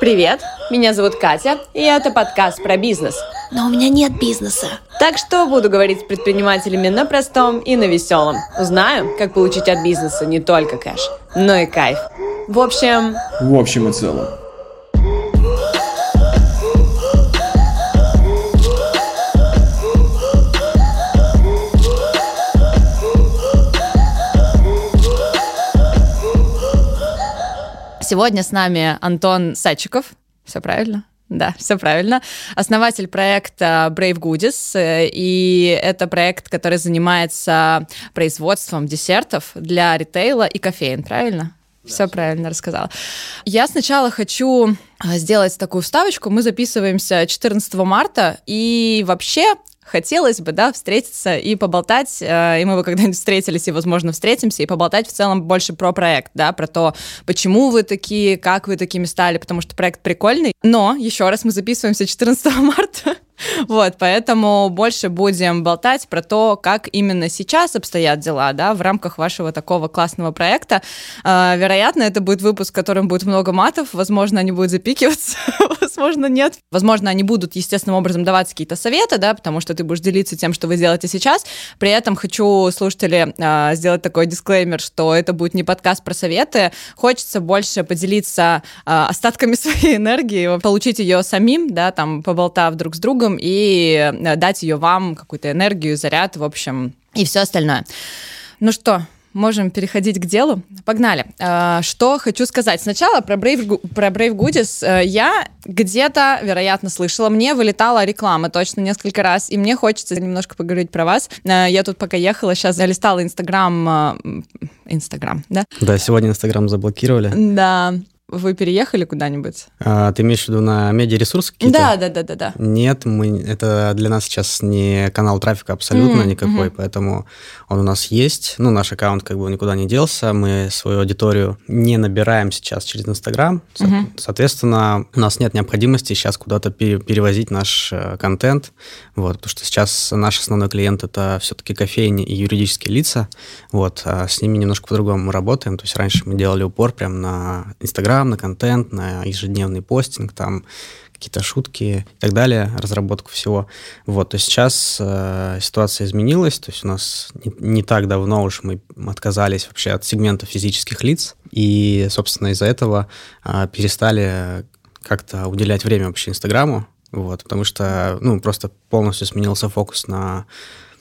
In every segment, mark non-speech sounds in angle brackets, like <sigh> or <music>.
Привет, меня зовут Катя, и это подкаст про бизнес. Но у меня нет бизнеса. Так что буду говорить с предпринимателями на простом и на веселом. Узнаю, как получить от бизнеса не только кэш, но и кайф. В общем... В общем и целом. Сегодня с нами Антон Сачиков. Все правильно? Да, все правильно. Основатель проекта Brave Goodies. э, И это проект, который занимается производством десертов для ритейла и кофеин, правильно? Все правильно рассказала. Я сначала хочу а, сделать такую вставочку. Мы записываемся 14 марта, и вообще хотелось бы, да, встретиться и поболтать, э, и мы бы когда-нибудь встретились, и, возможно, встретимся, и поболтать в целом больше про проект, да, про то, почему вы такие, как вы такими стали, потому что проект прикольный. Но, еще раз, мы записываемся 14 <laughs> марта, <laughs> вот, поэтому больше будем болтать про то, как именно сейчас обстоят дела, да, в рамках вашего такого классного проекта. Э, Вероятно, это будет выпуск, в котором будет много матов, возможно, они будут запикиваться, <laughs> возможно, нет. Возможно, они будут естественным образом давать какие-то советы, да, потому что ты будешь делиться тем, что вы делаете сейчас. При этом хочу слушатели э, сделать такой дисклеймер, что это будет не подкаст про советы. Хочется больше поделиться э, остатками <laughs> своей энергии, получить ее самим, да, там, поболтав друг с другом и э, дать ее вам, какую-то энергию, заряд, в общем, и все остальное. Ну что, можем переходить к делу. Погнали. Э, Что хочу сказать. Сначала про Brave, про Brave Goodies. Э, Я где-то, вероятно, слышала. Мне вылетала реклама точно несколько раз, и мне хочется немножко поговорить про вас. Я тут пока ехала, сейчас залистала Инстаграм. э, Инстаграм, да? Да, сегодня Инстаграм заблокировали. Да. Вы переехали куда-нибудь? А, ты имеешь в виду на медиаресурсы какие-то? Да, да, да, да, да. Нет, мы, это для нас сейчас не канал трафика абсолютно Мгм, никакой, мгм. поэтому он у нас есть. Ну, наш аккаунт как бы никуда не делся. Мы свою аудиторию не набираем сейчас через Инстаграм. Мгм. Соответственно, у нас нет необходимости сейчас куда-то пере- перевозить наш э, контент. Вот, потому что сейчас наш основной клиент это все-таки кофейни и юридические лица. Вот, а с ними немножко по-другому мы работаем. То есть раньше мы делали упор прям на Инстаграм, на контент, на ежедневный постинг, там какие-то шутки и так далее, разработку всего. Вот, то сейчас э, ситуация изменилась, то есть у нас не, не так давно уж мы отказались вообще от сегмента физических лиц, и, собственно, из-за этого э, перестали как-то уделять время вообще Инстаграму, вот, потому что, ну, просто полностью сменился фокус на,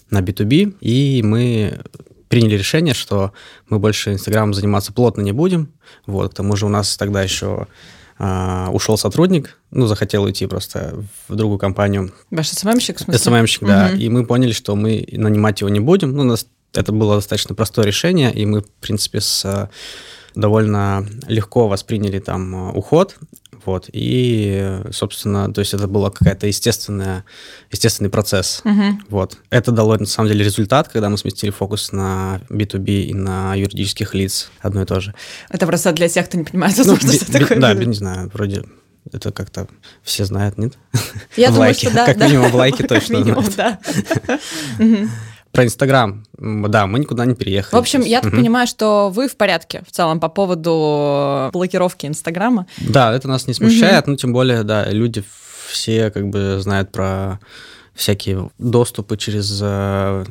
на B2B, и мы приняли решение, что мы больше Инстаграмом заниматься плотно не будем. Вот, к тому же у нас тогда еще а, ушел сотрудник, ну, захотел уйти просто в другую компанию. Ваш СММщик, в смысле? СММщик, да. Мгм. И мы поняли, что мы нанимать его не будем. Ну, у нас это было достаточно простое решение, и мы, в принципе, с а, довольно легко восприняли там а, уход. Вот, и, собственно, то есть это была какая-то естественная, естественный процесс. Мгм. Вот. Это дало, на самом деле, результат, когда мы сместили фокус на B2B и на юридических лиц одно и то же. Это просто для тех, кто не понимает, Ну, <laughs> возможно, би- что би- такое. да, B2B. не знаю, вроде это как-то все знают, нет? Я <laughs> В думаю, лайке. что да. Как да. минимум в лайке <laughs> точно минимум, да. Про Инстаграм. Да, мы никуда не переехали. В общем, я так мгм. понимаю, что вы в порядке в целом по поводу блокировки Инстаграма. Да, это нас не смущает, ну, тем более, да, люди все как бы знают про всякие доступы через э,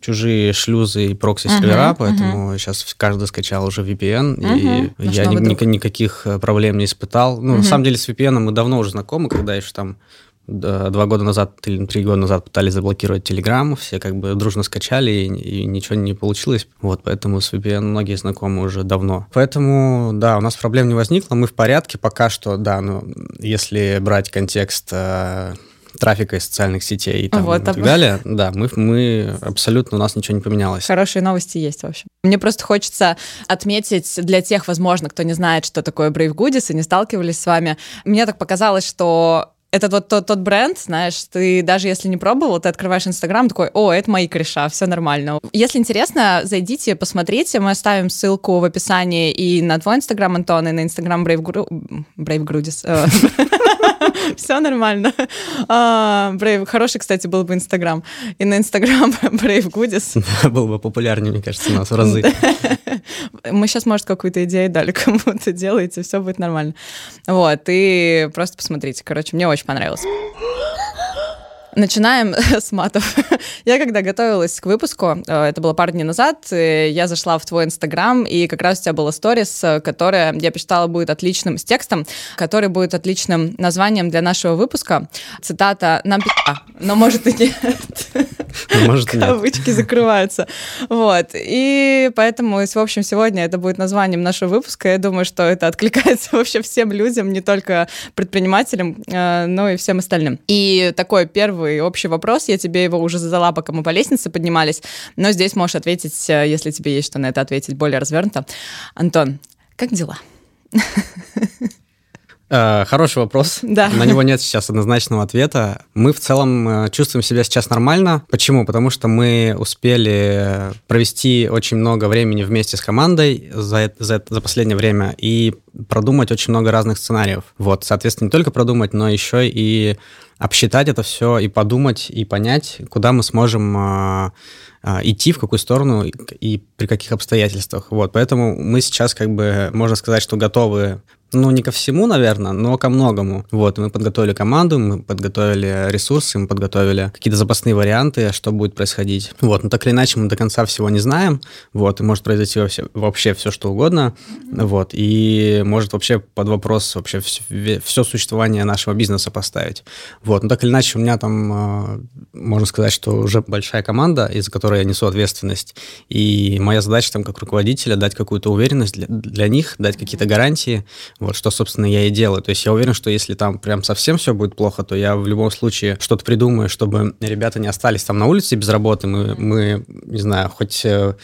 чужие шлюзы и прокси-сервера, Мгм, поэтому сейчас каждый скачал уже VPN, Мгм, и наш я ни- новый ни- друг. никаких э, проблем не испытал. Ну, Мгм. на самом деле, с VPN мы давно уже знакомы, когда еще там два года назад или три года назад пытались заблокировать Telegram, все как бы дружно скачали, и, и ничего не получилось. Вот, поэтому с VPN многие знакомы уже давно. Поэтому, да, у нас проблем не возникло, мы в порядке пока что, да, но если брать контекст э, трафика из социальных сетей и, там, Вот, и так далее, да, мы, мы абсолютно, у нас ничего не поменялось. Хорошие новости есть, в общем. Мне просто хочется отметить для тех, возможно, кто не знает, что такое Brave Goodies и не сталкивались с вами. Мне так показалось, что это вот тот, тот бренд, знаешь, ты даже если не пробовал, ты открываешь Инстаграм, такой, о, это мои кореша, все нормально. Если интересно, зайдите, посмотрите, мы оставим ссылку в описании и на твой Инстаграм, Антон, и на Инстаграм Brave. Brave Goodies. <laughs> <laughs> Все нормально. А, Brave, хороший, кстати, был бы Инстаграм. И на Инстаграм <laughs> Brave Goodies. <laughs> Да, был бы популярнее, мне кажется, у нас в разы. Мы сейчас, может, какую-то идею дали кому-то делаете, все будет нормально. Вот, и просто посмотрите. Короче, мне очень понравилось. Начинаем с матов. Я когда готовилась к выпуску, э, это было пару дней назад, э, я зашла в твой инстаграм, и как раз у тебя была сторис, э, которая, я посчитала, будет отличным с текстом, который будет отличным названием для нашего выпуска. Цитата «Нам пи***а, но может и нет». <laughs> Ну, <laughs> может. Кавычки закрываются. Вот. И поэтому, в общем, сегодня это будет названием нашего выпуска. Я думаю, что это откликается <laughs> вообще всем людям, не только предпринимателям, но и всем остальным. И такой первый первый общий вопрос. Я тебе его уже задала, пока мы по лестнице поднимались, но здесь можешь ответить, э, если тебе есть что на это ответить более развернуто. Антон, как дела? <laughs> Э, хороший вопрос. Да. На него нет сейчас однозначного ответа. Мы в целом э, чувствуем себя сейчас нормально. Почему? Потому что мы успели провести очень много времени вместе с командой за, за, за последнее время и продумать очень много разных сценариев. Вот, соответственно, не только продумать, но еще и обсчитать это все и подумать, и понять, куда мы сможем а, а, идти, в какую сторону и, и при каких обстоятельствах. Вот, поэтому мы сейчас, как бы, можно сказать, что готовы ну, не ко всему, наверное, но ко многому. Вот, мы подготовили команду, мы подготовили ресурсы, мы подготовили какие-то запасные варианты, что будет происходить. Вот, но так или иначе мы до конца всего не знаем, вот, и может произойти вообще, вообще все, что угодно, вот, и может вообще под вопрос вообще все, все существование нашего бизнеса поставить. Вот, но так или иначе у меня там, а, можно сказать, что уже большая команда, из-за которой я несу ответственность, и моя задача там как руководителя дать какую-то уверенность для, для них, дать какие-то гарантии, вот что, собственно, я и делаю. То есть я уверен, что если там прям совсем все будет плохо, то я в любом случае что-то придумаю, чтобы ребята не остались там на улице без работы. Мы, мы не знаю, хоть, э,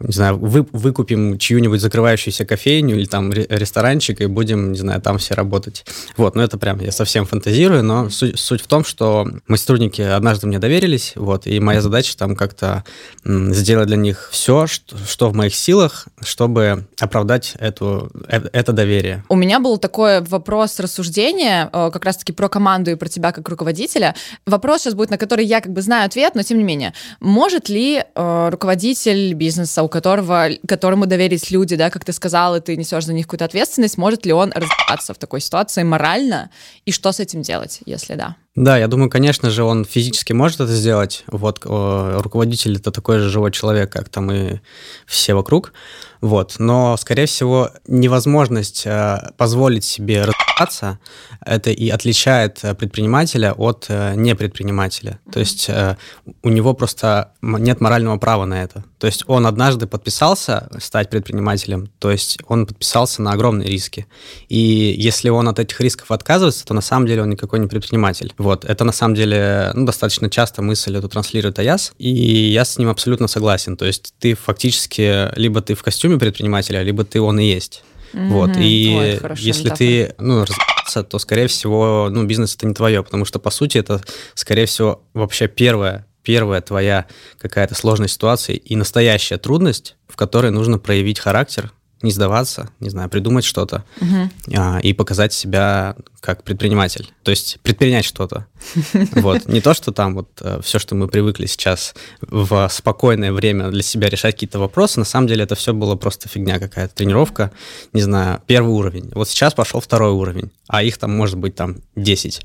не знаю, вы, выкупим чью-нибудь закрывающуюся кофейню или там ресторанчик и будем, не знаю, там все работать. Вот, ну это прям я совсем фантазирую, но суть, суть в том, что мы сотрудники однажды мне доверились, вот, и моя задача там как-то сделать для них все, что, что в моих силах, чтобы оправдать эту, э, это доверие. У меня меня был такой вопрос рассуждения, э, как раз-таки про команду и про тебя как руководителя. Вопрос сейчас будет, на который я как бы знаю ответ, но тем не менее. Может ли э, руководитель бизнеса, у которого, которому доверились люди, да, как ты сказал, и ты несешь за них какую-то ответственность, может ли он разбираться в такой ситуации морально, и что с этим делать, если да? Да, я думаю, конечно же, он физически может это сделать. Вот руководитель это такой же живой человек, как там и все вокруг. Вот. Но, скорее всего, невозможность э, позволить себе развиваться, это и отличает э, предпринимателя от э, непредпринимателя. То есть э, у него просто нет морального права на это. То есть он однажды подписался стать предпринимателем, то есть он подписался на огромные риски. И если он от этих рисков отказывается, то на самом деле он никакой не предприниматель. Вот. Это на самом деле ну, достаточно часто мысль эту транслирует Аяс, и я с ним абсолютно согласен. То есть ты фактически либо ты в костюме предпринимателя, либо ты он и есть. Mm-hmm. Вот. И Ой, если метафора. ты ну, разбираться, то, скорее всего, ну, бизнес это не твое, потому что, по сути, это, скорее всего, вообще первое, первая твоя какая-то сложная ситуация и настоящая трудность, в которой нужно проявить характер, не сдаваться, не знаю, придумать что-то угу. а, и показать себя как предприниматель. То есть предпринять что-то. <laughs> Вот. Не то, что там вот э, все, что мы привыкли сейчас в спокойное время для себя решать какие-то вопросы, на самом деле это все было просто фигня какая-то, тренировка, не знаю, первый уровень. Вот сейчас пошел второй уровень, а их там может быть там 10.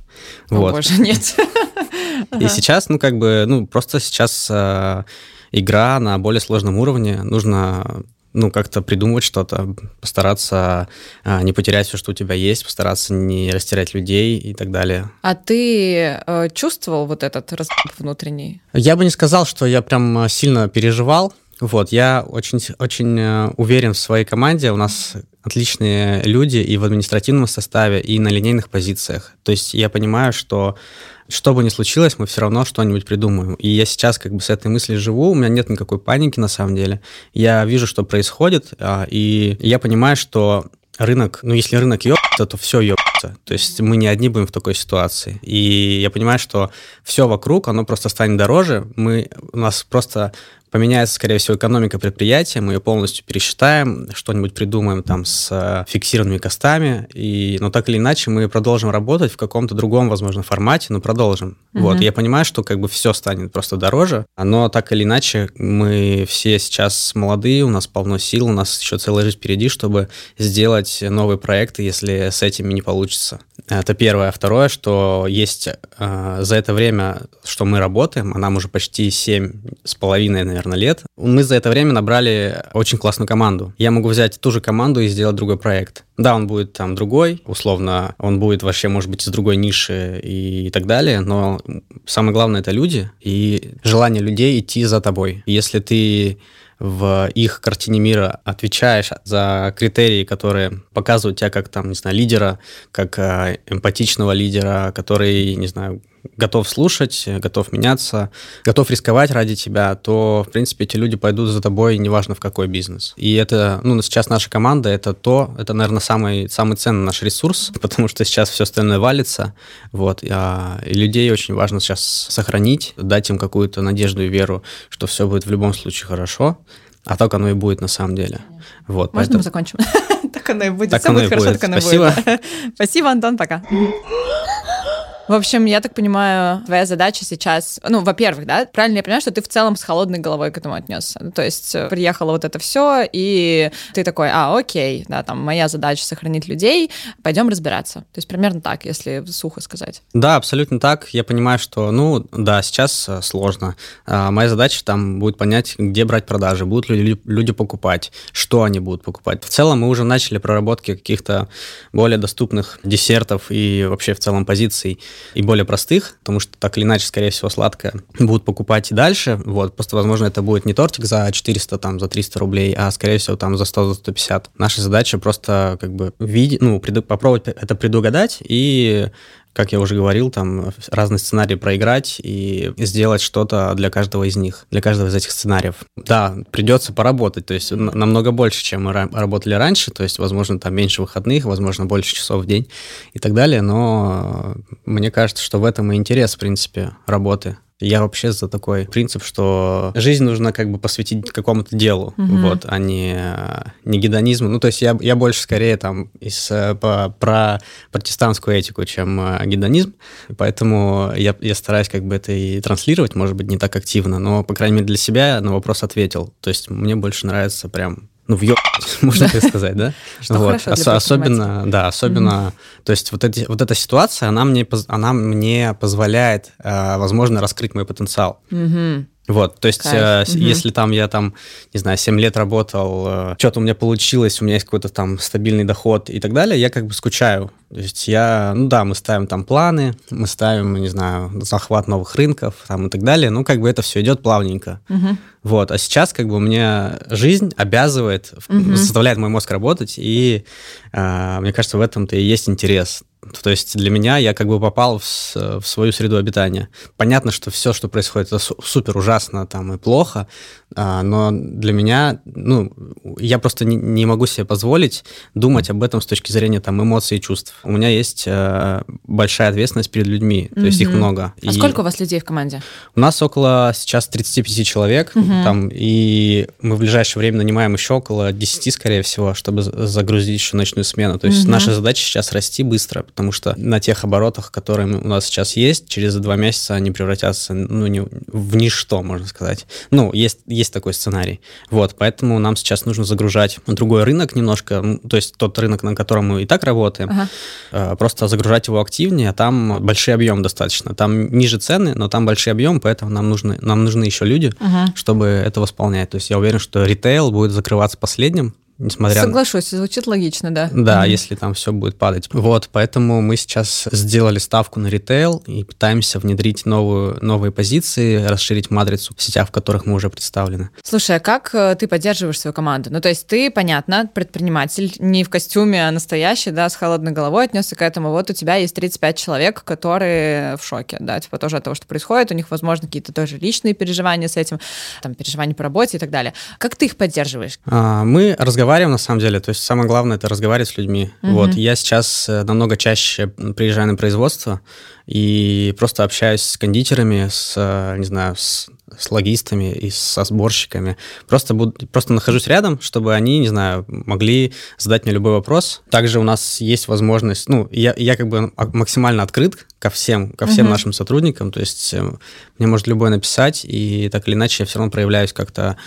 О, вот. боже, нет. <laughs> И сейчас, ну, как бы, ну, просто сейчас э, игра на более сложном уровне. Нужно ну, как-то придумывать что-то, постараться а, не потерять все, что у тебя есть, постараться не растерять людей и так далее. А ты э, чувствовал вот этот разбор внутренний? Я бы не сказал, что я прям сильно переживал. Вот, я очень, очень э, уверен в своей команде. У нас отличные люди и в административном составе, и на линейных позициях. То есть я понимаю, что что бы ни случилось, мы все равно что-нибудь придумаем. И я сейчас как бы с этой мыслью живу, у меня нет никакой паники на самом деле. Я вижу, что происходит, а, и я понимаю, что рынок, ну если рынок ёбается, то все ёбается. То есть мы не одни будем в такой ситуации. И я понимаю, что все вокруг, оно просто станет дороже. Мы, у нас просто поменяется, скорее всего, экономика предприятия, мы ее полностью пересчитаем, что-нибудь придумаем там с э, фиксированными костами, и, но так или иначе мы продолжим работать в каком-то другом, возможно, формате, но продолжим. Угу. Вот, я понимаю, что как бы все станет просто дороже, но так или иначе мы все сейчас молодые, у нас полно сил, у нас еще целая жизнь впереди, чтобы сделать новые проекты, если с этими не получится. Это первое. Второе, что есть э, за это время, что мы работаем, а нам уже почти семь с половиной, наверное, лет, мы за это время набрали очень классную команду. Я могу взять ту же команду и сделать другой проект. Да, он будет там другой, условно, он будет вообще, может быть, из другой ниши и так далее, но самое главное — это люди и желание людей идти за тобой. Если ты в их картине мира отвечаешь за критерии, которые показывают тебя как там, не знаю, лидера, как э, эмпатичного лидера, который, не знаю, готов слушать, готов меняться, готов рисковать ради тебя, то, в принципе, эти люди пойдут за тобой, неважно в какой бизнес. И это, ну, сейчас наша команда, это то, это, наверное, самый, самый ценный наш ресурс, <laughs> потому что сейчас все остальное валится, вот, а, и людей очень важно сейчас сохранить, дать им какую-то надежду и веру, что все будет в любом случае хорошо, а так оно и будет на самом деле. Вот, Можно поэтому... мы закончим? <laughs> так оно и будет. Все будет хорошо, так оно Спасибо. будет. <laughs> Спасибо, Антон, пока. В общем, я так понимаю, твоя задача сейчас, ну, во-первых, да, правильно я понимаю, что ты в целом с холодной головой к этому отнесся. Ну, то есть э, приехало вот это все, и ты такой, а, окей, да, там моя задача сохранить людей, пойдем разбираться. То есть примерно так, если сухо сказать. Да, абсолютно так. Я понимаю, что, ну, да, сейчас э, сложно. А моя задача там будет понять, где брать продажи, будут ли люди покупать, что они будут покупать. В целом мы уже начали проработки каких-то более доступных десертов и вообще в целом позиций и более простых, потому что так или иначе, скорее всего, сладкое будут покупать и дальше. Вот, просто, возможно, это будет не тортик за 400, там, за 300 рублей, а, скорее всего, там, за 100, за 150. Наша задача просто, как бы, видеть, ну, пред, попробовать это предугадать и как я уже говорил, там разные сценарии проиграть и сделать что-то для каждого из них, для каждого из этих сценариев. Да, придется поработать, то есть намного больше, чем мы работали раньше, то есть, возможно, там меньше выходных, возможно, больше часов в день и так далее, но мне кажется, что в этом и интерес, в принципе, работы. Я вообще за такой принцип, что жизнь нужно как бы посвятить какому-то делу, угу. вот, а не, не гедонизму. Ну, то есть я, я больше скорее там из, э, по, про протестантскую этику, чем э, гедонизм, поэтому я, я стараюсь как бы это и транслировать, может быть, не так активно, но, по крайней мере, для себя на вопрос ответил. То есть мне больше нравится прям ну, в <laughs> можно так сказать, да? <laughs> Что вот. Ос- особенно, да, особенно, mm-hmm. то есть вот, эти, вот эта ситуация, она мне, она мне позволяет, э, возможно, раскрыть мой потенциал. Mm-hmm. Вот, то есть, э, угу. если там я там, не знаю, 7 лет работал, э, что-то у меня получилось, у меня есть какой-то там стабильный доход и так далее, я как бы скучаю. То есть я, ну да, мы ставим там планы, мы ставим, не знаю, захват новых рынков там и так далее, ну как бы это все идет плавненько. Угу. Вот, а сейчас как бы у меня жизнь обязывает, угу. заставляет мой мозг работать, и э, мне кажется, в этом-то и есть интерес. То есть для меня я как бы попал в, в свою среду обитания. Понятно, что все, что происходит, это супер ужасно там и плохо, но для меня, ну, я просто не, не могу себе позволить думать об этом с точки зрения там эмоций и чувств. У меня есть э, большая ответственность перед людьми, то mm-hmm. есть их много. А и сколько у вас людей в команде? У нас около сейчас 35 человек, mm-hmm. там, и мы в ближайшее время нанимаем еще около 10, скорее всего, чтобы загрузить еще ночную смену. То есть mm-hmm. наша задача сейчас расти быстро, потому что на тех оборотах, которые у нас сейчас есть, через два месяца они превратятся ну, не, в ничто, можно сказать. Ну, есть, есть такой сценарий. Вот, поэтому нам сейчас нужно загружать другой рынок немножко, то есть тот рынок, на котором мы и так работаем, ага. Э, просто загружать его активнее, а там большой объем достаточно. Там ниже цены, но там большой объем, поэтому нам нужны, нам нужны еще люди, ага. чтобы это восполнять. То есть я уверен, что ритейл будет закрываться последним, несмотря Соглашусь, звучит логично, да. Да, mm-hmm. если там все будет падать. Вот, поэтому мы сейчас сделали ставку на ритейл и пытаемся внедрить новую, новые позиции, расширить матрицу в сетях, в которых мы уже представлены. Слушай, а как э, ты поддерживаешь свою команду? Ну, то есть ты, понятно, предприниматель, не в костюме, а настоящий, да, с холодной головой отнесся к этому. Вот у тебя есть 35 человек, которые в шоке, да, типа тоже от того, что происходит, у них, возможно, какие-то тоже личные переживания с этим, там, переживания по работе и так далее. Как ты их поддерживаешь? А, мы разговариваем разговариваем на самом деле. То есть самое главное это разговаривать с людьми. Угу. Вот я сейчас э, намного чаще приезжаю на производство и просто общаюсь с кондитерами, с, э, не знаю, с с логистами, и со сборщиками. Просто, буду, просто нахожусь рядом, чтобы они, не знаю, могли задать мне любой вопрос. Также у нас есть возможность, ну, я, я как бы максимально открыт ко всем, ко всем uh-huh. нашим сотрудникам, то есть э, мне может любой написать, и так или иначе я все равно проявляюсь как-то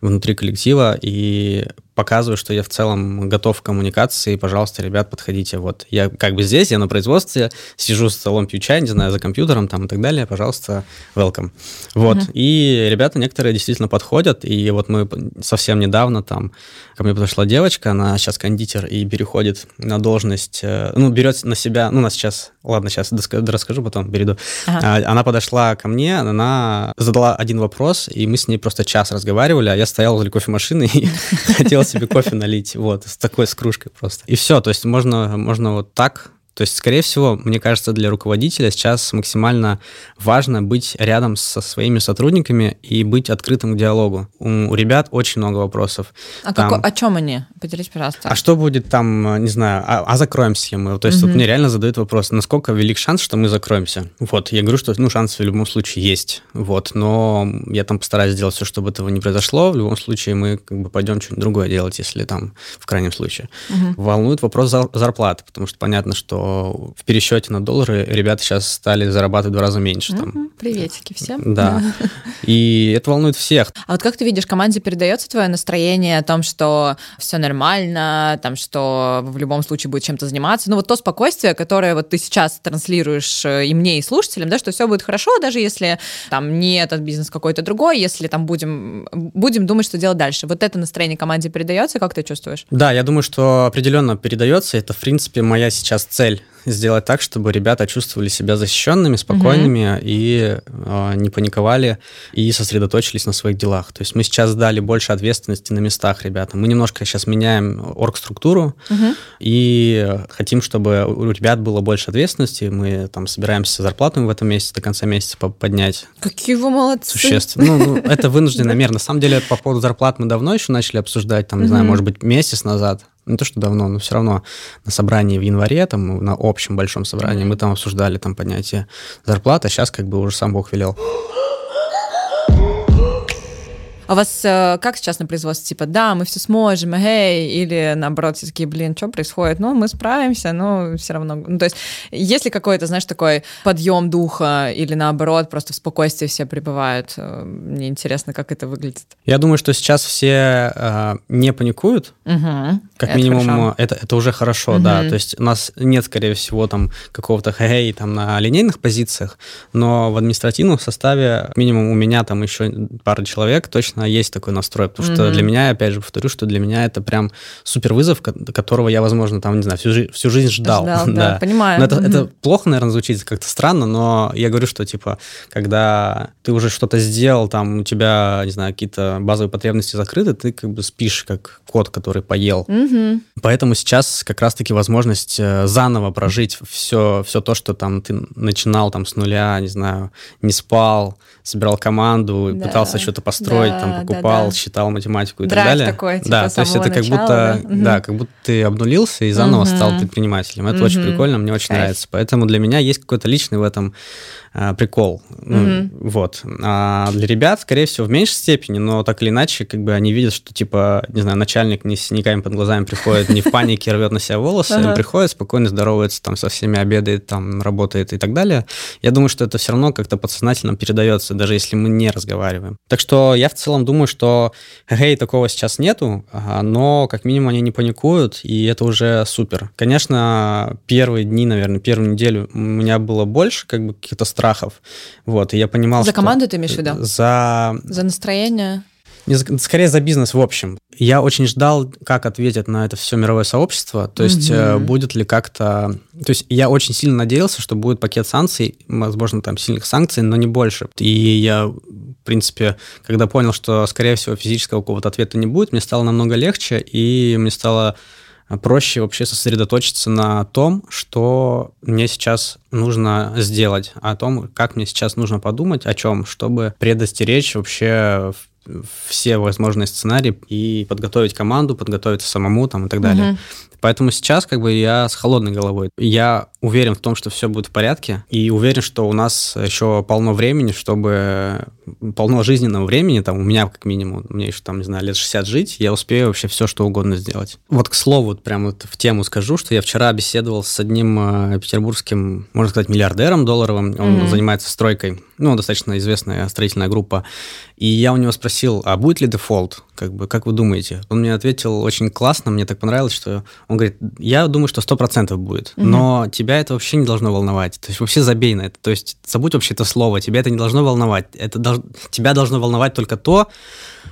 внутри коллектива и показываю, что я в целом готов к коммуникации, пожалуйста, ребят, подходите. Вот я как бы здесь, я на производстве, сижу с столом, пью чай, не знаю, за компьютером там и так далее, пожалуйста, welcome. Вот, uh-huh. и ребята некоторые действительно подходят, и вот мы совсем недавно там, ко мне подошла девочка, она сейчас кондитер и переходит на должность, э, ну, берет на себя, ну, нас сейчас, ладно, сейчас расскажу, потом перейду. Uh-huh. Она подошла ко мне, она задала один вопрос, и мы с ней просто час разговаривали, а я стоял возле кофемашины и <laughs> хотел себе кофе налить, вот, с такой, с кружкой просто. И все, то есть можно, можно вот так то есть, скорее всего, мне кажется, для руководителя сейчас максимально важно быть рядом со своими сотрудниками и быть открытым к диалогу. У, у ребят очень много вопросов. А там, какой, о чем они? Поделись, пожалуйста. А что будет там, не знаю, а, а закроемся мы? То есть, угу. вот мне реально задают вопрос, насколько велик шанс, что мы закроемся? Вот, я говорю, что, ну, шанс в любом случае есть, вот, но я там постараюсь сделать все, чтобы этого не произошло. В любом случае мы как бы пойдем что-нибудь другое делать, если там, в крайнем случае. Угу. Волнует вопрос зарплаты, потому что понятно, что в пересчете на доллары ребята сейчас стали зарабатывать в два раза меньше. Там. Приветики всем. Да. <laughs> И это волнует всех. А вот как ты видишь, команде передается твое настроение о том, что все нормально, там, что в любом случае будет чем-то заниматься? Ну вот то спокойствие, которое вот ты сейчас транслируешь э, и мне, и слушателям, да, что все будет хорошо, даже если там не этот бизнес какой-то другой, если там будем, будем думать, что делать дальше. Вот это настроение команде передается, как ты чувствуешь? Да, я думаю, что определенно передается. Это, в принципе, моя сейчас цель цель сделать так, чтобы ребята чувствовали себя защищенными, спокойными угу. и э, не паниковали и сосредоточились на своих делах. То есть мы сейчас дали больше ответственности на местах ребятам. Мы немножко сейчас меняем оргструктуру угу. и хотим, чтобы у ребят было больше ответственности. Мы там собираемся зарплату в этом месяце до конца месяца поднять. Какие вы молодцы! Существенно. Ну, ну это <laughs> вынужденная мера. На самом деле по поводу зарплат мы давно еще начали обсуждать, там, не знаю, может быть, месяц назад не то, что давно, но все равно на собрании в январе, там, на общем большом собрании, мы там обсуждали там поднятие зарплаты, а сейчас как бы уже сам Бог велел. А у вас э, как сейчас на производстве? Типа, да, мы все сможем, эй, или наоборот, все такие, блин, что происходит? Ну, мы справимся, но все равно. Ну, то есть, есть ли какой-то, знаешь, такой подъем духа, или наоборот, просто в спокойствии все пребывают? Э, мне интересно, как это выглядит. Я думаю, что сейчас все э, не паникуют. Угу. Как это минимум, это, это уже хорошо, угу. да. То есть, у нас нет, скорее всего, там какого-то хэй там на линейных позициях, но в административном составе, минимум у меня там еще пара человек точно конечно, есть такой настрой, потому mm-hmm. что для меня, опять же, повторю, что для меня это прям супер вызов, которого я, возможно, там, не знаю, всю, жи- всю жизнь ждал. ждал <laughs> да, да, понимаю. Но это, mm-hmm. это плохо, наверное, звучит как-то странно, но я говорю, что, типа, когда ты уже что-то сделал, там, у тебя, не знаю, какие-то базовые потребности закрыты, ты как бы спишь, как кот, который поел. Mm-hmm. Поэтому сейчас как раз-таки возможность э, заново прожить все, все то, что там ты начинал там с нуля, не знаю, не спал, собирал команду, да. пытался что-то построить, да, там покупал, да, да. считал математику и Драйв так далее. такой, типа, да, то есть это как будто, да? да, как будто ты обнулился и заново угу. стал предпринимателем. Это угу. очень прикольно, мне очень Кайф. нравится. Поэтому для меня есть какой-то личный в этом а, прикол. Ну, Вот. А для ребят, скорее всего, в меньшей степени, но так или иначе, как бы они видят, что, типа, не знаю, начальник не с синяками под глазами приходит, не в панике рвет на себя волосы, он приходит, спокойно здоровается, там, со всеми обедает, там, работает и так далее. Я думаю, что это все равно как-то подсознательно передается, даже если мы не разговариваем. Так что я в целом думаю, что хей, такого сейчас нету, но как минимум они не паникуют, и это уже супер. Конечно, первые дни, наверное, первую неделю у меня было больше как бы каких-то страхов, страхов. Вот, и я понимал, За что... команду ты имеешь в виду? За... За настроение? Скорее за бизнес в общем. Я очень ждал, как ответит на это все мировое сообщество. То есть угу. будет ли как-то... То есть я очень сильно надеялся, что будет пакет санкций, возможно, там сильных санкций, но не больше. И я, в принципе, когда понял, что, скорее всего, физического какого-то ответа не будет, мне стало намного легче, и мне стало проще вообще сосредоточиться на том, что мне сейчас нужно сделать, о том, как мне сейчас нужно подумать, о чем, чтобы предостеречь вообще все возможные сценарии и подготовить команду, подготовиться самому там и так далее. Угу. Поэтому сейчас как бы я с холодной головой. Я уверен в том, что все будет в порядке, и уверен, что у нас еще полно времени, чтобы полно жизненного времени, там, у меня как минимум, мне еще там, не знаю, лет 60 жить, я успею вообще все, что угодно сделать. Вот к слову, вот прямо вот в тему скажу, что я вчера беседовал с одним э, петербургским, можно сказать, миллиардером долларовым, он mm-hmm. занимается стройкой, ну, достаточно известная строительная группа, и я у него спросил, а будет ли дефолт, как бы, как вы думаете? Он мне ответил очень классно, мне так понравилось, что он говорит, я думаю, что 100% будет, mm-hmm. но тебя это вообще не должно волновать, то есть вообще забей на это, то есть забудь вообще это слово, тебя это не должно волновать, это должно тебя должно волновать только то,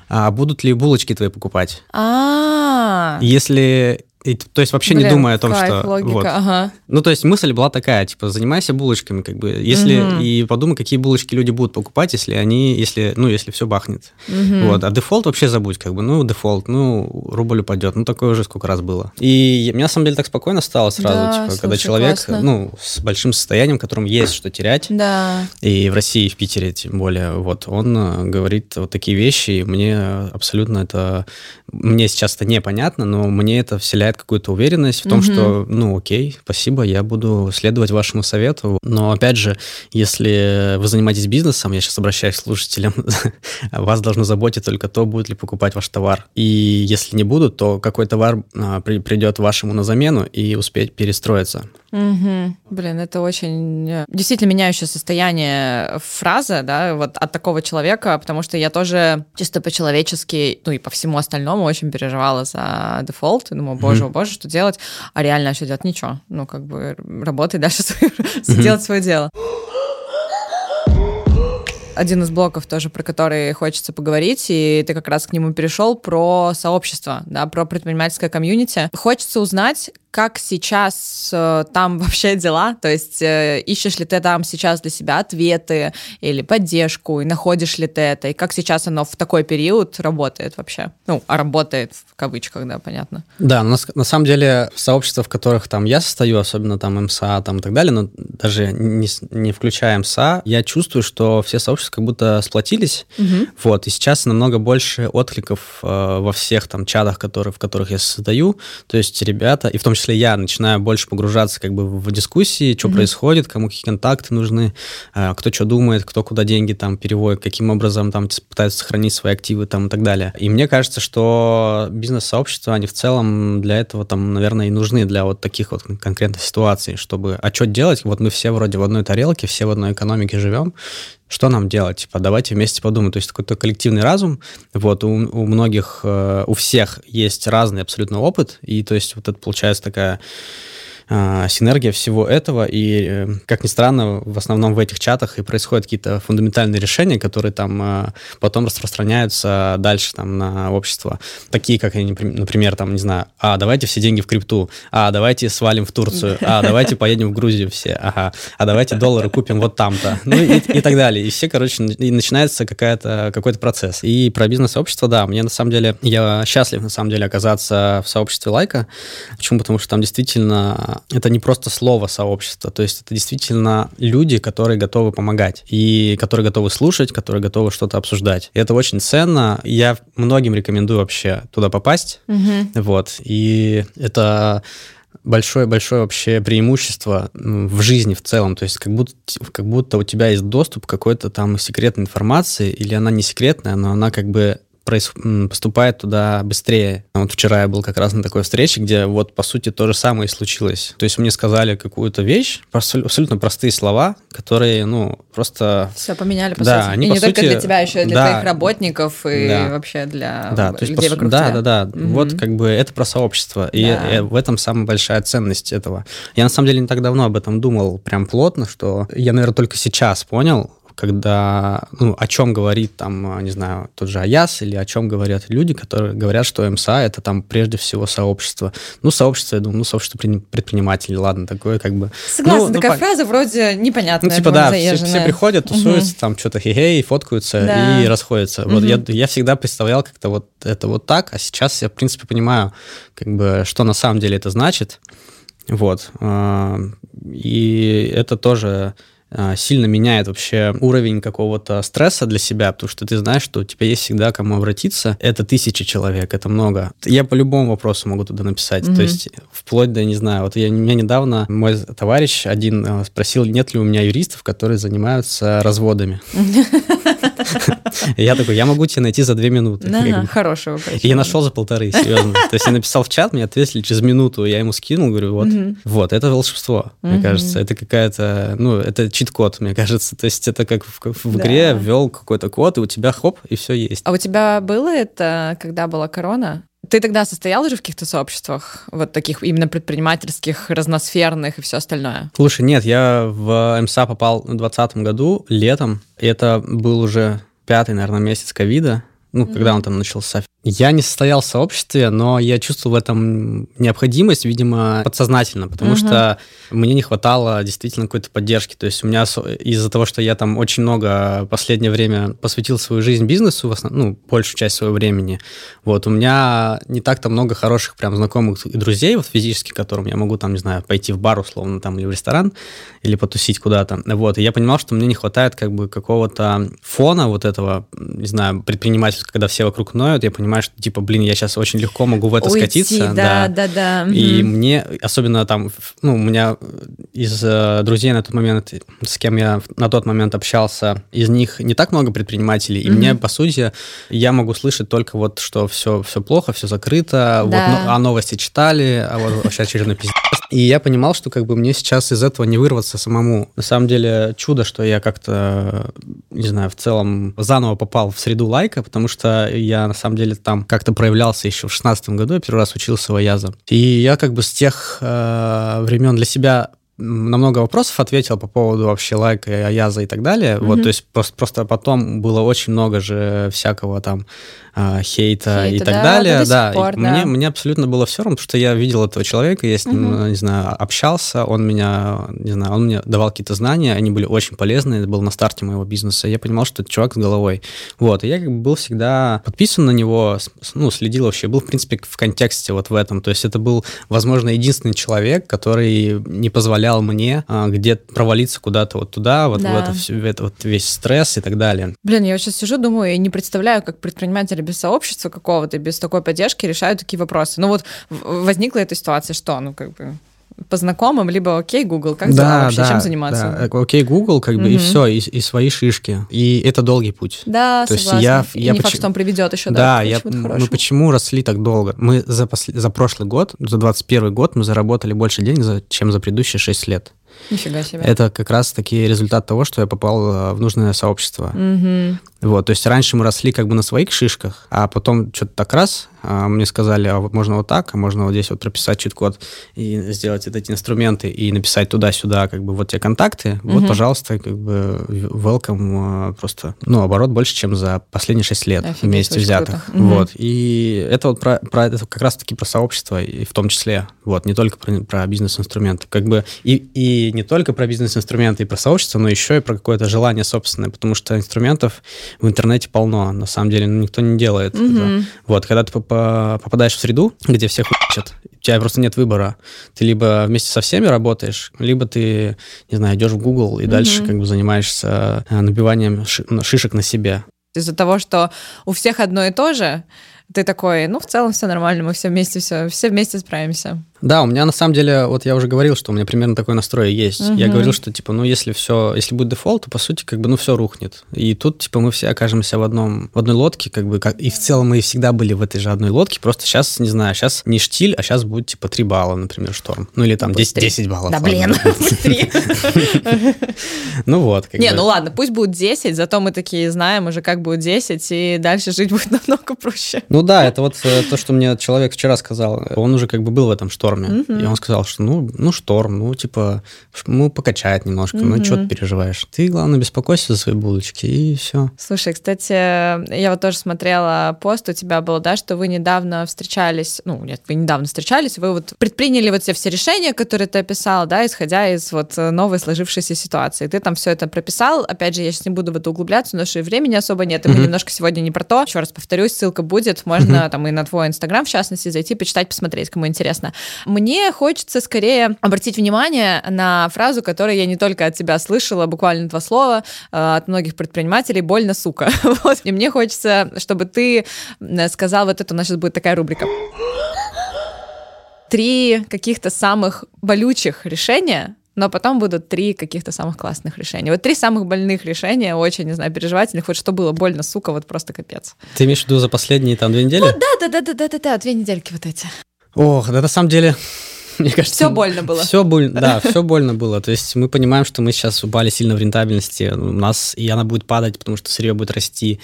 а будут ли булочки твои покупать. А. Если и, то есть вообще Блин, не думая о том, кайф, что... Логика, вот. ага. Ну, то есть мысль была такая, типа, занимайся булочками, как бы, если... Угу. И подумай, какие булочки люди будут покупать, если они, если, ну, если все бахнет. Угу. Вот, а дефолт вообще забудь, как бы, ну, дефолт, ну, рубль упадет, ну, такое уже сколько раз было. И мне, на самом деле, так спокойно стало сразу, да, типа, слушай, когда человек, классно. ну, с большим состоянием, которым есть что терять, да. и в России, в Питере, тем более, вот, он э, говорит вот такие вещи, и мне абсолютно это... Мне сейчас это непонятно, но мне это вселяет какую-то уверенность, в том, угу. что, ну, окей, спасибо, я буду следовать вашему совету. Но, опять же, если вы занимаетесь бизнесом, я сейчас обращаюсь к слушателям, <laughs> вас должно заботить только то, будет ли покупать ваш товар. И если не будут, то какой товар а, при, придет вашему на замену и успеть перестроиться. Угу. Блин, это очень э, действительно меняющее состояние фраза, да, вот от такого человека, потому что я тоже чисто по-человечески, ну и по всему остальному очень переживала за дефолт. Думаю, боже, угу. боже, что делать? А реально что делать? Ничего. Ну, как бы работай дальше, угу. <laughs> делать свое дело один из блоков тоже, про который хочется поговорить, и ты как раз к нему перешел, про сообщество, да, про предпринимательское комьюнити. Хочется узнать, как сейчас э, там <laughs> вообще дела? То есть э, ищешь ли ты там сейчас для себя ответы или поддержку, и находишь ли ты это? И как сейчас оно в такой период работает вообще? Ну, а работает в кавычках, да, понятно. Да, на, на самом деле сообщества, в которых там я состою, особенно там МСА там и так далее, но даже не, не включая МСА, я чувствую, что все сообщества как будто сплотились, угу. вот, и сейчас намного больше откликов э, во всех там чатах, которые, в которых я состою, то есть ребята, и в том числе числе я начинаю больше погружаться как бы в дискуссии, что mm-hmm. происходит, кому какие контакты нужны, э, кто что думает, кто куда деньги там переводит, каким образом там пытаются сохранить свои активы там и так далее. И мне кажется, что бизнес-сообщества, они в целом для этого там, наверное, и нужны для вот таких вот конкретных ситуаций, чтобы, а что делать? Вот мы все вроде в одной тарелке, все в одной экономике живем, что нам делать? Типа, давайте вместе подумаем. То есть какой-то коллективный разум. Вот у, у многих, э, у всех есть разный абсолютно опыт, и то есть вот это получается такая синергия всего этого, и, э, как ни странно, в основном в этих чатах и происходят какие-то фундаментальные решения, которые там а, потом распространяются дальше там на общество. Такие, как, например, там, не знаю, а, давайте все деньги в крипту, а, давайте свалим в Турцию, а, давайте поедем в Грузию все, ага, а давайте доллары купим вот там-то, ну и, и так далее. И все, короче, и начинается какая-то, какой-то процесс. И про бизнес-сообщество, да, мне на самом деле, я счастлив на самом деле оказаться в сообществе лайка. Почему? Потому что там действительно это не просто слово сообщество, то есть это действительно люди, которые готовы помогать и которые готовы слушать, которые готовы что-то обсуждать. И это очень ценно. Я многим рекомендую вообще туда попасть. Угу. Вот. И это большое-большое вообще преимущество в жизни в целом. То есть как будто, как будто у тебя есть доступ к какой-то там секретной информации, или она не секретная, но она как бы проис... поступает туда быстрее. Вот вчера я был как раз на такой встрече, где вот, по сути, то же самое и случилось. То есть мне сказали какую-то вещь, абсолютно простые слова, которые, ну, просто... Все поменяли, по да, сути. Они, и не сути... только для тебя, еще и для да, твоих работников и да. вообще для да, людей есть, вокруг да, тебя. Да, да, да. Угу. Вот как бы это про сообщество. И, да. и в этом самая большая ценность этого. Я на самом деле не так давно об этом думал прям плотно, что я, наверное, только сейчас понял, когда, ну, о чем говорит там, не знаю, тот же Аяс или о чем говорят люди, которые говорят, что МСА это там прежде всего сообщество. Ну, сообщество, я думаю, ну, сообщество предпринимателей, ладно, такое как бы... Согласна, ну, такая ну, фраза вроде непонятная. Ну, типа, да, все, все приходят, тусуются, угу. там что-то хе-хей, фоткаются да. и расходятся. Угу. Вот я, я всегда представлял как-то вот это вот так, а сейчас я, в принципе, понимаю, как бы, что на самом деле это значит. Вот. А, и это тоже а, сильно меняет вообще уровень какого-то стресса для себя, потому что ты знаешь, что у тебя есть всегда кому обратиться. Это тысячи человек, это много. Я по любому вопросу могу туда написать. Mm-hmm. То есть вплоть до, не знаю, вот я, меня недавно мой товарищ один а, спросил, нет ли у меня юристов, которые занимаются разводами. Я такой, я могу тебе найти за две минуты. Хорошего. И я нашел за полторы, серьезно. То есть я написал в чат, мне ответили через минуту, я ему скинул, говорю, вот, вот, это волшебство, мне кажется. Это какая-то, ну, это чит-код, мне кажется. То есть это как в игре ввел какой-то код, и у тебя хоп, и все есть. А у тебя было это, когда была корона? Ты тогда состоял уже в каких-то сообществах, вот таких именно предпринимательских, разносферных и все остальное? Слушай, нет, я в МСА попал в 2020 году, летом, и это был уже пятый, наверное, месяц ковида, ну, mm-hmm. когда он там начался. Я не состоял в сообществе, но я чувствовал в этом необходимость, видимо, подсознательно, потому mm-hmm. что мне не хватало действительно какой-то поддержки. То есть у меня из-за того, что я там очень много последнее время посвятил свою жизнь бизнесу, в основном, ну, большую часть своего времени, вот, у меня не так-то много хороших прям знакомых и друзей, вот физически, которым я могу там, не знаю, пойти в бар условно там или в ресторан, или потусить куда-то. Вот, и я понимал, что мне не хватает как бы какого-то фона вот этого, не знаю, предпринимательства, когда все вокруг ноют, я понимаю, понимаешь, что, типа, блин, я сейчас очень легко могу в это Уйти, скатиться. Да, да, да. да. И угу. мне, особенно там, ну, у меня из э, друзей на тот момент, с кем я на тот момент общался, из них не так много предпринимателей, и угу. мне, по сути, я могу слышать только вот, что все, все плохо, все закрыто, да. вот, ну, а новости читали, а вот вообще очередной пиздец. И я понимал, что как бы мне сейчас из этого не вырваться самому. На самом деле чудо, что я как-то, не знаю, в целом заново попал в среду лайка, потому что я на самом деле там как-то проявлялся еще в шестнадцатом году, я первый раз учился в Аяза. И я как бы с тех э, времен для себя на много вопросов ответил по поводу вообще лайка, Аяза и так далее. Mm-hmm. Вот, то есть просто, просто потом было очень много же всякого там хейта, хейта и так да, далее. Да, пор, да. Мне, мне абсолютно было все равно, потому что я видел этого человека, я с ним, угу. не знаю, общался, он меня, не знаю, он мне давал какие-то знания, они были очень полезны, это было на старте моего бизнеса. Я понимал, что это чувак с головой. Вот, и я как бы был всегда подписан на него, ну, следил вообще, был, в принципе, в контексте вот в этом. То есть это был, возможно, единственный человек, который не позволял мне а, где-то провалиться куда-то вот туда, вот да. в это, в это вот весь стресс и так далее. Блин, я сейчас сижу, думаю, я не представляю, как предприниматель или без сообщества какого-то, без такой поддержки решают такие вопросы. Ну вот возникла эта ситуация, что, ну как бы по знакомым, либо окей, Google, как да, дела вообще, да, чем заниматься? Да. Окей, Google, как бы, угу. и все, и, и свои шишки. И это долгий путь. Да, То согласна. Есть я, и я не поч... факт, что он приведет еще, да, да я, мы почему росли так долго? Мы за, посл... за прошлый год, за 21 год мы заработали больше денег, чем за предыдущие 6 лет. Нифига себе. Это как раз-таки результат того, что я попал э, в нужное сообщество. Угу. Вот, то есть раньше мы росли как бы на своих шишках, а потом что-то так раз, а мне сказали, а вот можно вот так, а можно вот здесь вот прописать чит-код и сделать вот эти инструменты и написать туда-сюда, как бы вот те контакты, угу. вот, пожалуйста, как бы welcome а, просто, ну, оборот больше, чем за последние шесть лет Офигеть, вместе взятых. Угу. Вот, и это вот про, про это как раз-таки про сообщество, и в том числе, вот, не только про, про бизнес-инструменты, как бы, и, и не только про бизнес-инструменты и про сообщество, но еще и про какое-то желание собственное, потому что инструментов в интернете полно, на самом деле, ну, никто не делает угу. это. Вот, когда ты попадаешь в среду, где все хуйчат, у тебя просто нет выбора. Ты либо вместе со всеми работаешь, либо ты, не знаю, идешь в Google и угу. дальше как бы занимаешься э, набиванием шишек на себе. Из-за того, что у всех одно и то же, ты такой, ну, в целом все нормально, мы все вместе, все, все вместе справимся. Да, у меня на самом деле, вот я уже говорил, что у меня примерно такой настрой есть. Угу. Я говорил, что типа, ну если все, если будет дефолт, то по сути как бы ну все рухнет. И тут типа мы все окажемся в одном, в одной лодке, как бы, как, и в целом мы всегда были в этой же одной лодке, просто сейчас, не знаю, сейчас не штиль, а сейчас будет типа 3 балла, например, шторм. Ну или там 10, 10 баллов. Да блин, <laughs> <laughs> Ну вот. Не, ну ладно, пусть будет 10, зато мы такие знаем уже, как будет 10, и дальше жить <laughs> будет намного проще. Ну да, это вот э, то, что мне человек вчера сказал. Он уже как бы был в этом шторме. И он сказал, что ну, ну шторм, ну типа, ну покачает немножко, mm-hmm. ну что ты переживаешь? Ты, главное, беспокойся за свои булочки, и все. Слушай, кстати, я вот тоже смотрела пост у тебя был, да, что вы недавно встречались, ну нет, вы недавно встречались, вы вот предприняли вот все, все решения, которые ты описал, да, исходя из вот новой сложившейся ситуации. Ты там все это прописал, опять же, я сейчас не буду в это углубляться, но что и времени особо нет, и мы немножко сегодня не про то. Еще раз повторюсь, ссылка будет, можно mm-hmm. там и на твой инстаграм, в частности, зайти, почитать, посмотреть, кому интересно. Мне хочется скорее обратить внимание на фразу, которую я не только от тебя слышала, буквально два слова, э, от многих предпринимателей «больно, сука». <laughs> Вот. И мне хочется, чтобы ты сказал вот это, у нас сейчас будет такая рубрика три каких-то самых болючих решения, но потом будут три каких-то самых классных решения. Вот три самых больных решения, очень, не знаю, переживательных. Вот что было больно, сука, вот просто капец. Ты имеешь в виду за последние там две недели? Ну да, да, да, да, да, да, две недельки вот эти. Ох, да на самом деле <laughs> мне кажется... Все больно было. Все больно, да, <laughs> все больно было. То есть мы понимаем, что мы сейчас упали сильно в рентабельности, у нас, и она будет падать, потому что сырье будет расти.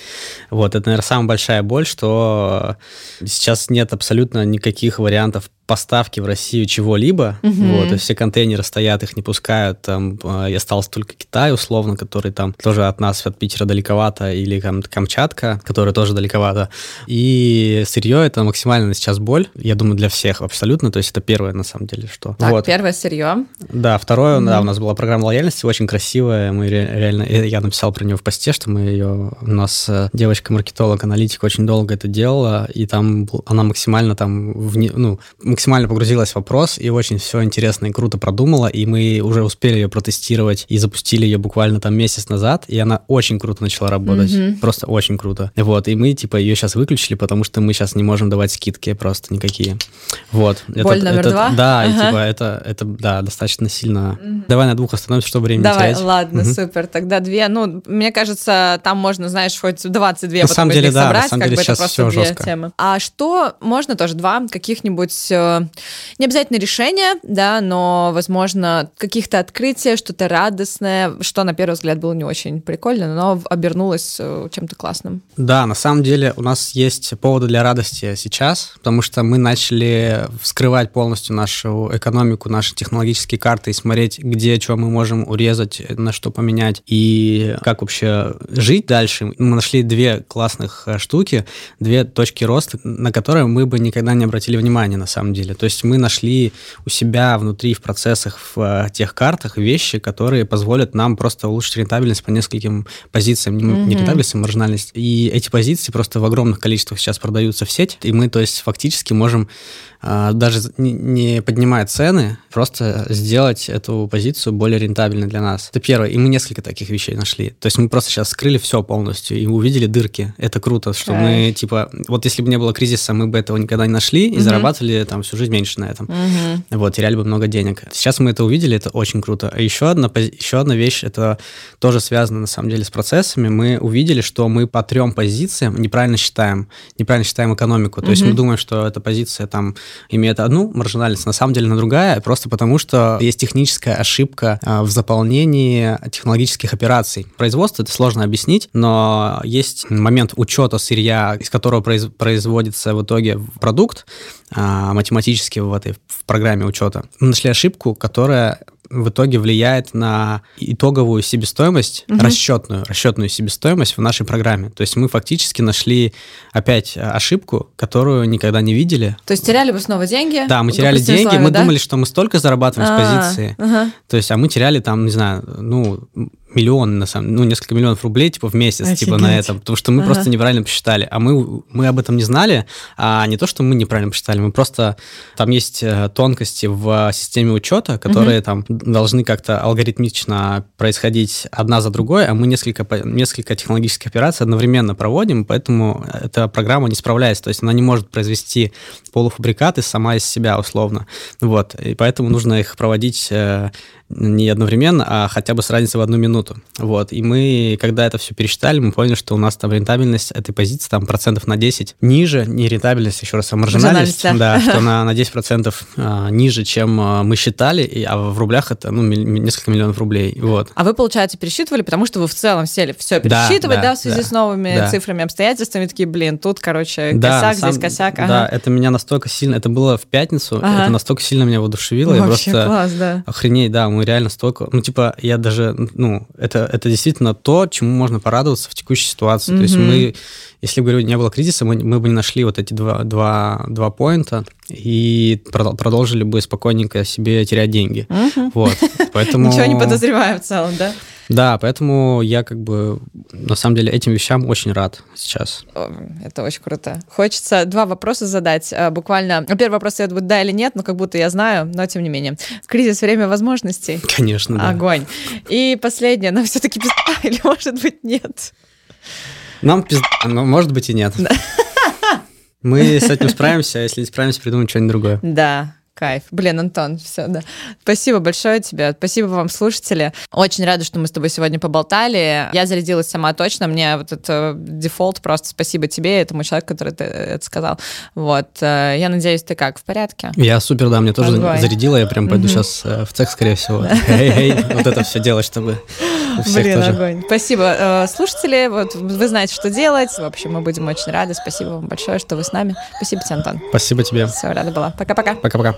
Вот, это, наверное, самая большая боль, что сейчас нет абсолютно никаких вариантов поставки в Россию чего-либо, угу. вот, и все контейнеры стоят, их не пускают, там, и остался только Китай, условно, который там тоже от нас, от Питера далековато, или там Камчатка, которая тоже далековато, и сырье это максимально сейчас боль, я думаю, для всех абсолютно, то есть это первое, на самом деле, что. Так, вот. первое сырье. Да, второе, угу. да, у нас была программа лояльности, очень красивая, мы реально, я написал про нее в посте, что мы ее, у нас э, девочка-маркетолог, аналитик очень долго это делала, и там она максимально там, вне, ну, максимально погрузилась в вопрос и очень все интересно и круто продумала, и мы уже успели ее протестировать и запустили ее буквально там месяц назад, и она очень круто начала работать, mm-hmm. просто очень круто. Вот, и мы типа ее сейчас выключили, потому что мы сейчас не можем давать скидки просто никакие. Вот. Боль это, номер это, два? Да, ага. и типа это, это, да, достаточно сильно. Mm-hmm. Давай на двух остановимся, чтобы время Давай, не терять. ладно, mm-hmm. супер, тогда две. Ну, мне кажется, там можно, знаешь, хоть 22 на самом деле, да, собрать, на самом как деле бы сейчас это просто все жестко. темы. А что, можно тоже два каких-нибудь э, не обязательно решение, да, но, возможно, каких-то открытия, что-то радостное, что на первый взгляд было не очень прикольно, но обернулось э, чем-то классным. Да, на самом деле у нас есть поводы для радости сейчас, потому что мы начали вскрывать полностью нашу экономику, наши технологические карты и смотреть, где что мы можем урезать, на что поменять и как вообще жить дальше. Мы нашли две классных штуки, две точки роста, на которые мы бы никогда не обратили внимания на самом деле. То есть мы нашли у себя внутри в процессах, в э, тех картах вещи, которые позволят нам просто улучшить рентабельность по нескольким позициям, не, mm-hmm. не рентабельность, а маржинальность. И эти позиции просто в огромных количествах сейчас продаются в сеть, и мы, то есть, фактически можем даже не поднимая цены, просто сделать эту позицию более рентабельной для нас. Это первое. И мы несколько таких вещей нашли. То есть мы просто сейчас скрыли все полностью и увидели дырки. Это круто, что okay. мы, типа, вот если бы не было кризиса, мы бы этого никогда не нашли и mm-hmm. зарабатывали там всю жизнь меньше на этом. Mm-hmm. Вот, теряли бы много денег. Сейчас мы это увидели, это очень круто. А еще одна, еще одна вещь, это тоже связано на самом деле с процессами. Мы увидели, что мы по трем позициям неправильно считаем, неправильно считаем экономику. То mm-hmm. есть мы думаем, что эта позиция там имеет одну маржинальность, на самом деле на другая, просто потому что есть техническая ошибка а, в заполнении технологических операций. Производство это сложно объяснить, но есть момент учета сырья, из которого производится в итоге продукт, а, математически в этой в программе учета. Мы нашли ошибку, которая в итоге влияет на итоговую себестоимость, угу. расчетную, расчетную себестоимость в нашей программе. То есть мы фактически нашли опять ошибку, которую никогда не видели. То есть теряли бы снова деньги? Да, мы теряли деньги, словами, мы да? думали, что мы столько зарабатываем а, с позиции. Ага. То есть, а мы теряли там, не знаю, ну, миллион, на самом ну, несколько миллионов рублей, типа, в месяц, Офигеть. типа, на этом, потому что мы ага. просто неправильно посчитали, а мы, мы об этом не знали, а не то, что мы неправильно посчитали, мы просто, там есть э, тонкости в системе учета, которые угу. там должны как-то алгоритмично происходить одна за другой, а мы несколько, несколько технологических операций одновременно проводим, поэтому эта программа не справляется, то есть она не может произвести полуфабрикаты сама из себя, условно, вот, и поэтому нужно их проводить э, не одновременно, а хотя бы с разницей в одну минуту. Вот. И мы, когда это все пересчитали, мы поняли, что у нас там рентабельность этой позиции там процентов на 10 ниже, не рентабельность, еще раз, а маржинальность, да. да, что <laughs> на, на 10 процентов а, ниже, чем а, мы считали, и, а в рублях это ну, несколько миллионов рублей. Вот. А вы, получается, пересчитывали, потому что вы в целом сели все пересчитывать, да, да, да в связи да, с новыми да. цифрами, обстоятельствами, такие, блин, тут, короче, да, косяк, сам, здесь косяк. Ага. Да, это меня настолько сильно, это было в пятницу, ага. это настолько сильно меня воодушевило, Вообще я просто класс, да. охренеть, да, мы реально столько, ну, типа, я даже, ну, это, это действительно то, чему можно порадоваться в текущей ситуации. Mm-hmm. То есть мы, если бы не было кризиса, мы, мы бы не нашли вот эти два, два, два поинта и продолжили бы спокойненько себе терять деньги. Mm-hmm. Вот, поэтому... <laughs> Ничего не подозреваю в целом, да? Да, поэтому я как бы на самом деле этим вещам очень рад сейчас. Это очень круто. Хочется два вопроса задать. А, буквально, первый вопрос это будет да или нет, но как будто я знаю, но тем не менее. Кризис время возможностей. <laughs> Конечно, да. Огонь. И последнее, но все-таки пизда <laughs> или может быть нет? Нам пизда, но может быть и нет. Мы с этим справимся, а если не справимся, придумаем что-нибудь другое. Да, Кайф. Блин, Антон, все, да. Спасибо большое тебе. Спасибо вам, слушатели. Очень рада, что мы с тобой сегодня поболтали. Я зарядилась сама точно. Мне вот это дефолт просто спасибо тебе, этому человеку, который ты это сказал. Вот. Э, я надеюсь, ты как, в порядке? Я супер, да, мне тоже Огонь. зарядило. Я прям пойду сейчас э, в цех, скорее всего. <laughs> Эй, эй, вот это все делать, чтобы у всех Блин, тоже. огонь. Спасибо, э, слушатели. Вот вы знаете, что делать. В общем, мы будем очень рады. Спасибо вам большое, что вы с нами. Спасибо тебе, Антон. Спасибо тебе. Все, рада была. Пока-пока. Пока-пока.